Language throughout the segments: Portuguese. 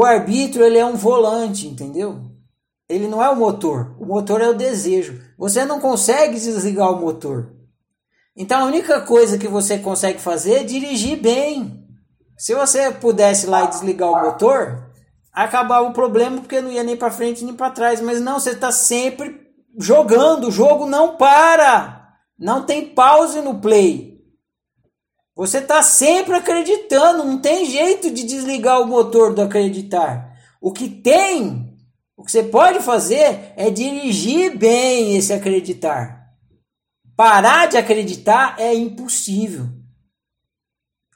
O arbítrio ele é um volante, entendeu? Ele não é o motor. O motor é o desejo. Você não consegue desligar o motor. Então a única coisa que você consegue fazer é dirigir bem. Se você pudesse lá e desligar o motor, acabava o problema porque não ia nem para frente nem para trás. Mas não, você está sempre jogando. O jogo não para. Não tem pause no play. Você está sempre acreditando. Não tem jeito de desligar o motor do acreditar. O que tem, o que você pode fazer é dirigir bem esse acreditar. Parar de acreditar é impossível.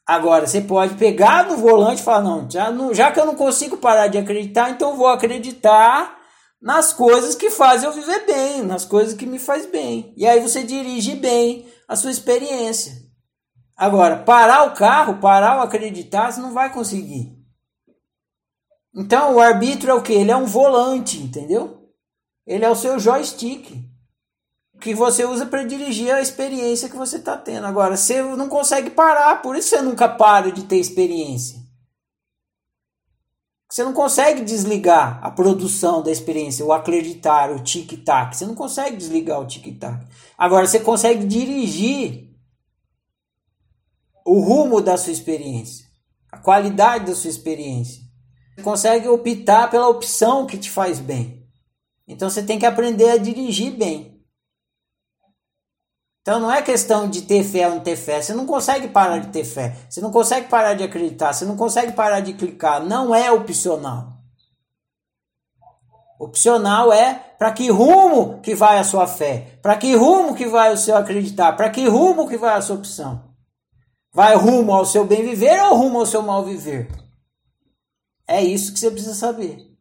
Agora, você pode pegar no volante e falar: não já, não, já que eu não consigo parar de acreditar, então vou acreditar nas coisas que fazem eu viver bem, nas coisas que me faz bem. E aí você dirige bem a sua experiência. Agora, parar o carro, parar o acreditar, você não vai conseguir. Então, o arbítrio é o que? Ele é um volante, entendeu? Ele é o seu joystick que você usa para dirigir a experiência que você está tendo. Agora, você não consegue parar, por isso você nunca para de ter experiência. Você não consegue desligar a produção da experiência, o acreditar, o tic-tac. Você não consegue desligar o tic-tac. Agora, você consegue dirigir o rumo da sua experiência, a qualidade da sua experiência. Você consegue optar pela opção que te faz bem. Então, você tem que aprender a dirigir bem. Então não é questão de ter fé ou não ter fé. Você não consegue parar de ter fé. Você não consegue parar de acreditar. Você não consegue parar de clicar. Não é opcional. Opcional é para que rumo que vai a sua fé? Para que rumo que vai o seu acreditar? Para que rumo que vai a sua opção? Vai rumo ao seu bem viver ou rumo ao seu mal viver? É isso que você precisa saber.